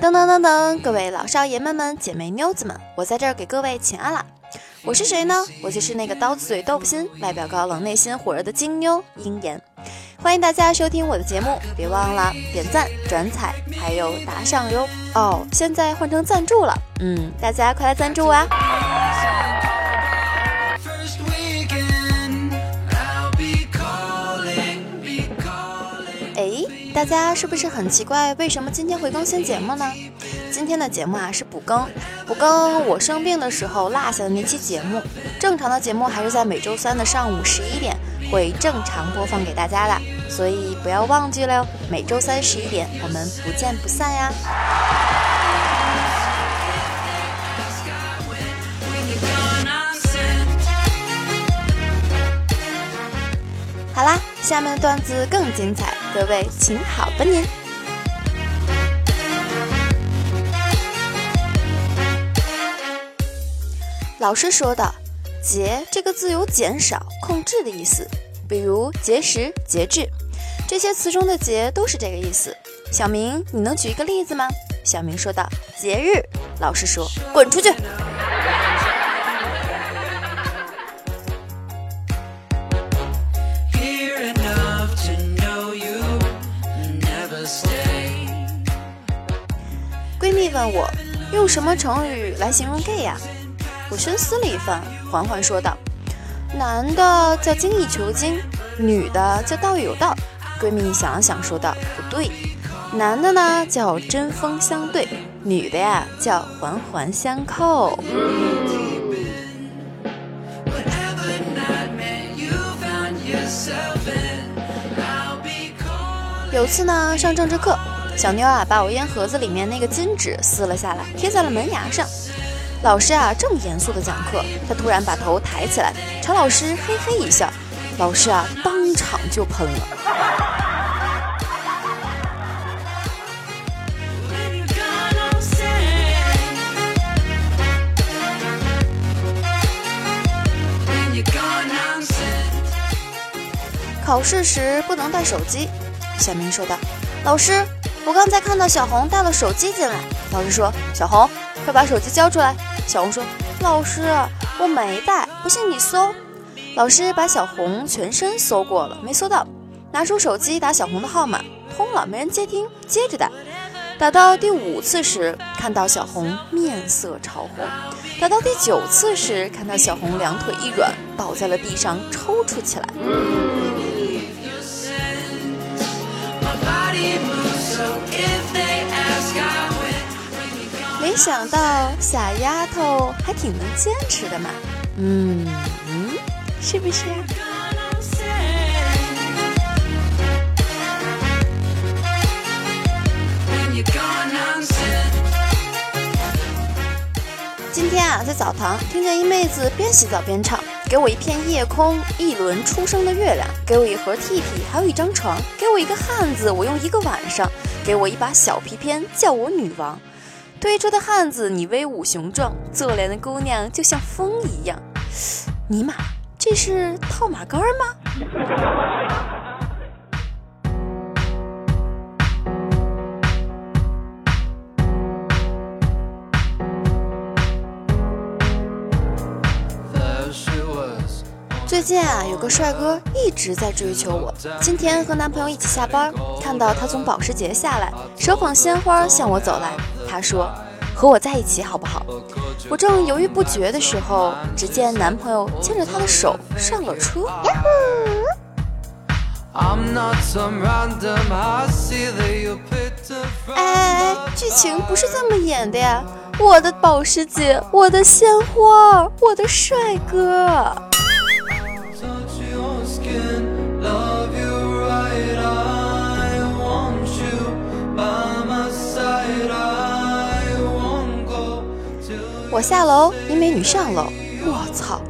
噔噔噔噔，各位老少爷们们、姐妹妞子们，我在这儿给各位请安啦！我是谁呢？我就是那个刀子嘴豆腐心、外表高冷内心火热的金妞鹰眼。欢迎大家收听我的节目，别忘了点赞、转采，还有打赏哟！哦，现在换成赞助了，嗯，大家快来赞助我啊！大家是不是很奇怪，为什么今天会更新节目呢？今天的节目啊是补更，补更我生病的时候落下的那期节目。正常的节目还是在每周三的上午十一点会正常播放给大家的，所以不要忘记了哟，每周三十一点我们不见不散呀。好啦，下面的段子更精彩，各位请好吧您。老师说的“节”这个字有减少、控制的意思，比如节食、节制，这些词中的“节”都是这个意思。小明，你能举一个例子吗？小明说道：“节日。”老师说：“滚出去。”问我用什么成语来形容 gay 呀？我深思了一番，缓缓说道：“男的叫精益求精，女的叫道义有道。”闺蜜想了想，说道：“不对，男的呢叫针锋相对，女的呀叫环环相扣。”有次呢，上政治课。小妞啊，把我烟盒子里面那个金纸撕了下来，贴在了门牙上。老师啊，正严肃的讲课，他突然把头抬起来，朝老师嘿嘿一笑。老师啊，当场就喷了。考试时不能带手机，小明说道。老师。我刚才看到小红带了手机进来，老师说：“小红，快把手机交出来。”小红说：“老师，我没带，不信你搜。”老师把小红全身搜过了，没搜到，拿出手机打小红的号码，通了，没人接听，接着打，打到第五次时，看到小红面色潮红；打到第九次时，看到小红两腿一软，倒在了地上，抽搐起来。没想到小丫头还挺能坚持的嘛，嗯嗯，是不是？今天啊，在澡堂听见一妹子边洗澡边唱：“给我一片夜空，一轮初升的月亮；给我一盒屁屁，还有一张床；给我一个汉子，我用一个晚上；给我一把小皮鞭，叫我女王。”推出的汉子，你威武雄壮；做脸的姑娘就像风一样。尼玛，这是套马杆吗？最近啊，有个帅哥一直在追求我。今天和男朋友一起下班，看到他从保时捷下来，手捧鲜花向我走来。他说：“和我在一起好不好？”我正犹豫不决的时候，只见男朋友牵着他的手上了车。哎，剧情不是这么演的呀！我的保时捷，我的鲜花，我的帅哥。我下楼，一美女上楼。我操！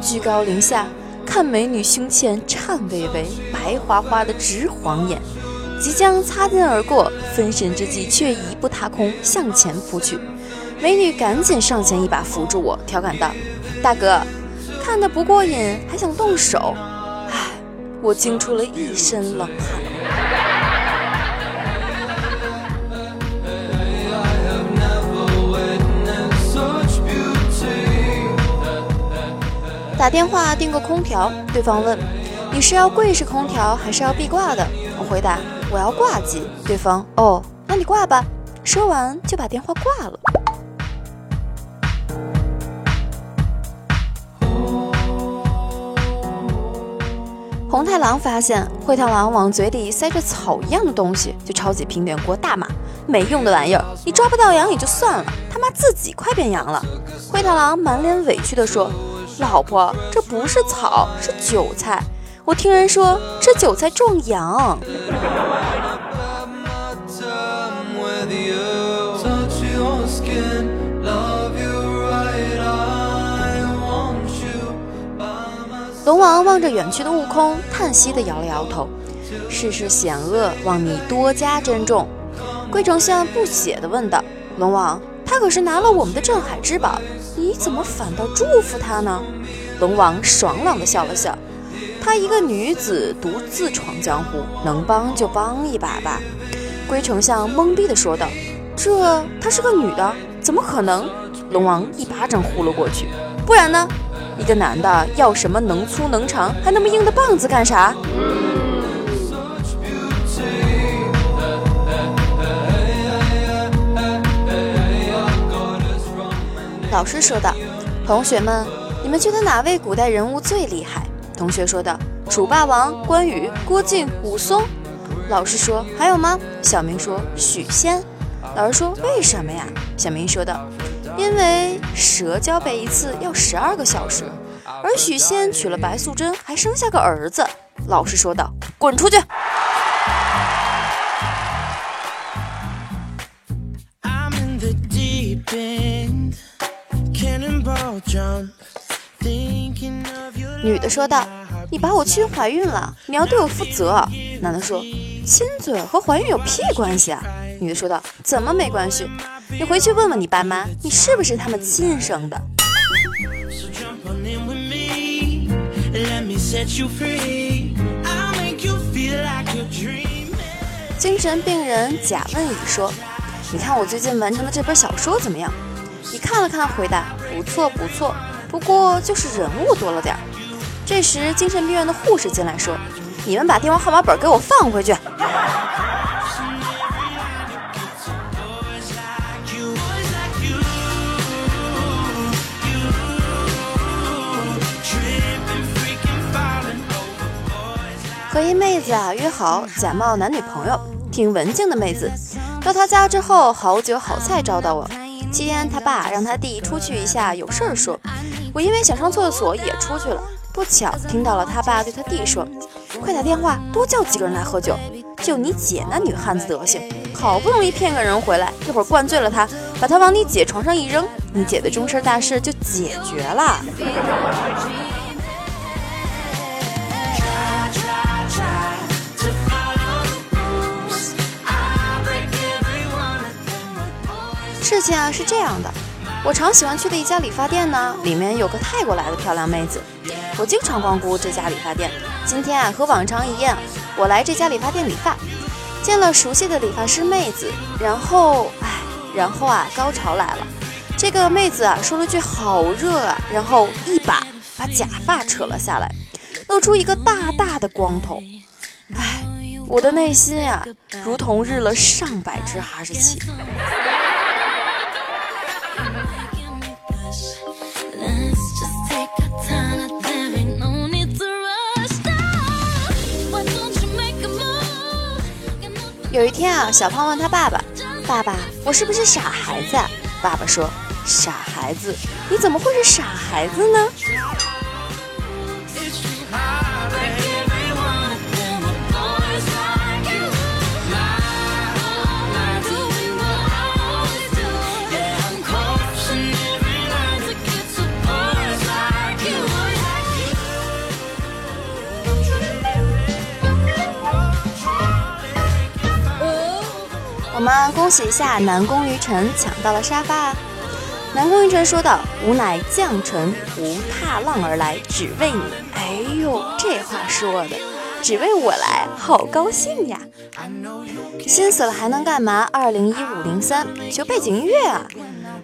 居高临下看美女胸前颤巍巍、白花花的直晃眼，即将擦肩而过，分神之际却一步踏空向前扑去。美女赶紧上前一把扶住我，调侃道：“大哥，看得不过瘾还想动手？”唉，我惊出了一身冷汗。打电话订个空调，对方问你是要柜式空调还是要壁挂的？我回答我要挂机。对方哦，那你挂吧。说完就把电话挂了。红太狼发现灰太狼往嘴里塞着草一样的东西，就抄起平底锅大骂：“没用的玩意儿！你抓不到羊也就算了，他妈自己快变羊了！”灰太狼满脸委屈地说：“老婆，这不是草，是韭菜。我听人说吃韭菜壮阳。”龙王望着远去的悟空，叹息地摇了摇头：“世事险恶，望你多加珍重。”龟丞相不解地问道：“龙王，他可是拿了我们的镇海之宝，你怎么反倒祝福他呢？”龙王爽朗地笑了笑：“她一个女子独自闯江湖，能帮就帮一把吧。”龟丞相懵逼地说道：“这她是个女的，怎么可能？”龙王一巴掌呼了过去：“不然呢？”一个男的要什么能粗能长还那么硬的棒子干啥？老师说道：“同学们，你们觉得哪位古代人物最厉害？”同学说道：“楚霸王、关羽、郭靖、武松。”老师说：“还有吗？”小明说：“许仙。”老师说：“为什么呀？”小明说道。因为蛇交配一次要十二个小时，而许仙娶了白素贞，还生下个儿子。老师说道：“滚出去！”女的说道：“你把我亲怀孕了，你要对我负责。”男的说：“亲嘴和怀孕有屁关系啊？”女的说道：“怎么没关系？”你回去问问你爸妈，你是不是他们亲生的？精神病人甲问乙说：“你看我最近完成的这本小说怎么样？”乙看了看，回答：“不错不错，不过就是人物多了点儿。”这时，精神病院的护士进来说：“你们把电话号码本给我放回去。” 和一妹子啊约好假冒男女朋友，挺文静的妹子。到她家之后，好酒好菜招待我。期间他爸让他弟出去一下，有事儿说。我因为想上厕所也出去了，不巧听到了他爸对他弟说：“快打电话，多叫几个人来喝酒。就你姐那女汉子德行，好不容易骗个人回来，一会儿灌醉了他，把他往你姐床上一扔，你姐的终身大事就解决了。”事情啊是这样的，我常喜欢去的一家理发店呢，里面有个泰国来的漂亮妹子，我经常光顾这家理发店。今天啊和往常一样，我来这家理发店理发，见了熟悉的理发师妹子，然后唉，然后啊高潮来了，这个妹子啊说了句好热啊，然后一把把假发扯了下来，露出一个大大的光头，唉，我的内心呀如同日了上百只哈士奇。有一天啊，小胖问他爸爸：“爸爸，我是不是傻孩子？”爸爸说：“傻孩子，你怎么会是傻孩子呢？”恭喜一下南宫于晨抢到了沙发。南宫于晨说道：“吾乃将臣，无踏浪而来，只为你。”哎呦，这话说的，只为我来，好高兴呀！心死了还能干嘛？二零一五零三求背景音乐啊！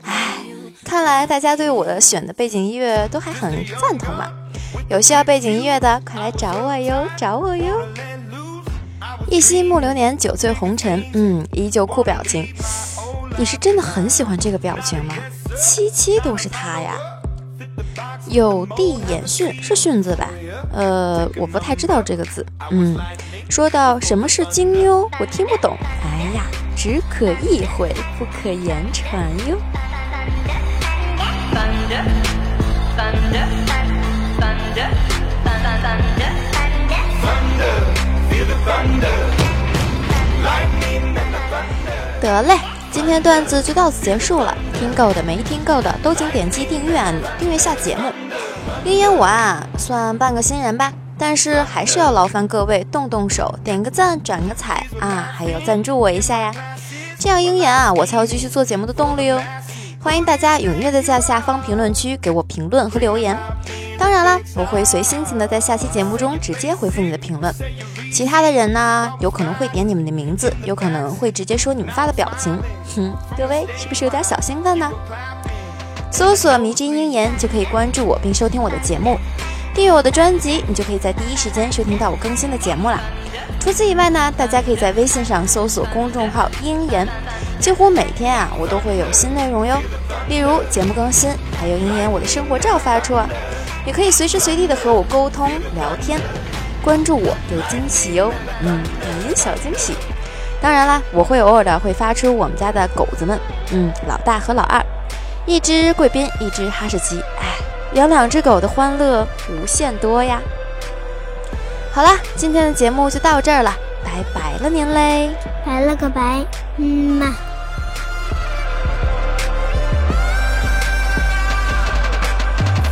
哎，看来大家对我的选的背景音乐都还很赞同嘛。有需要背景音乐的，快来找我哟，找我哟！一夕暮流年，酒醉红尘，嗯，依旧酷表情。你是真的很喜欢这个表情吗？七七都是他呀。有地眼训是训字吧？呃，我不太知道这个字。嗯，说到什么是金妞，我听不懂。哎呀，只可意会，不可言传哟。得嘞，今天段子就到此结束了。听够的没听够的，都请点击订阅按钮，订阅下节目。鹰眼我啊，算半个新人吧，但是还是要劳烦各位动动手，点个赞，转个彩啊，还有赞助我一下呀，这样鹰眼啊，我才有继续做节目的动力哦。欢迎大家踊跃的在下方评论区给我评论和留言。当然了，我会随心情的在下期节目中直接回复你的评论。其他的人呢，有可能会点你们的名字，有可能会直接说你们发的表情。哼，各位是不是有点小兴奋呢？搜索“迷之鹰言”就可以关注我并收听我的节目，订阅我的专辑，你就可以在第一时间收听到我更新的节目啦。除此以外呢，大家可以在微信上搜索公众号“鹰言”，几乎每天啊，我都会有新内容哟。例如节目更新，还有鹰言我的生活照发出。也可以随时随地的和我沟通聊天，关注我有惊喜哟，嗯，语音小惊喜。当然啦，我会偶尔的会发出我们家的狗子们，嗯，老大和老二，一只贵宾，一只哈士奇，哎，养两只狗的欢乐无限多呀。好啦，今天的节目就到这儿了，拜拜了您嘞，拜了个拜，嗯嘛。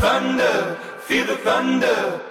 thunder, feel the thunder.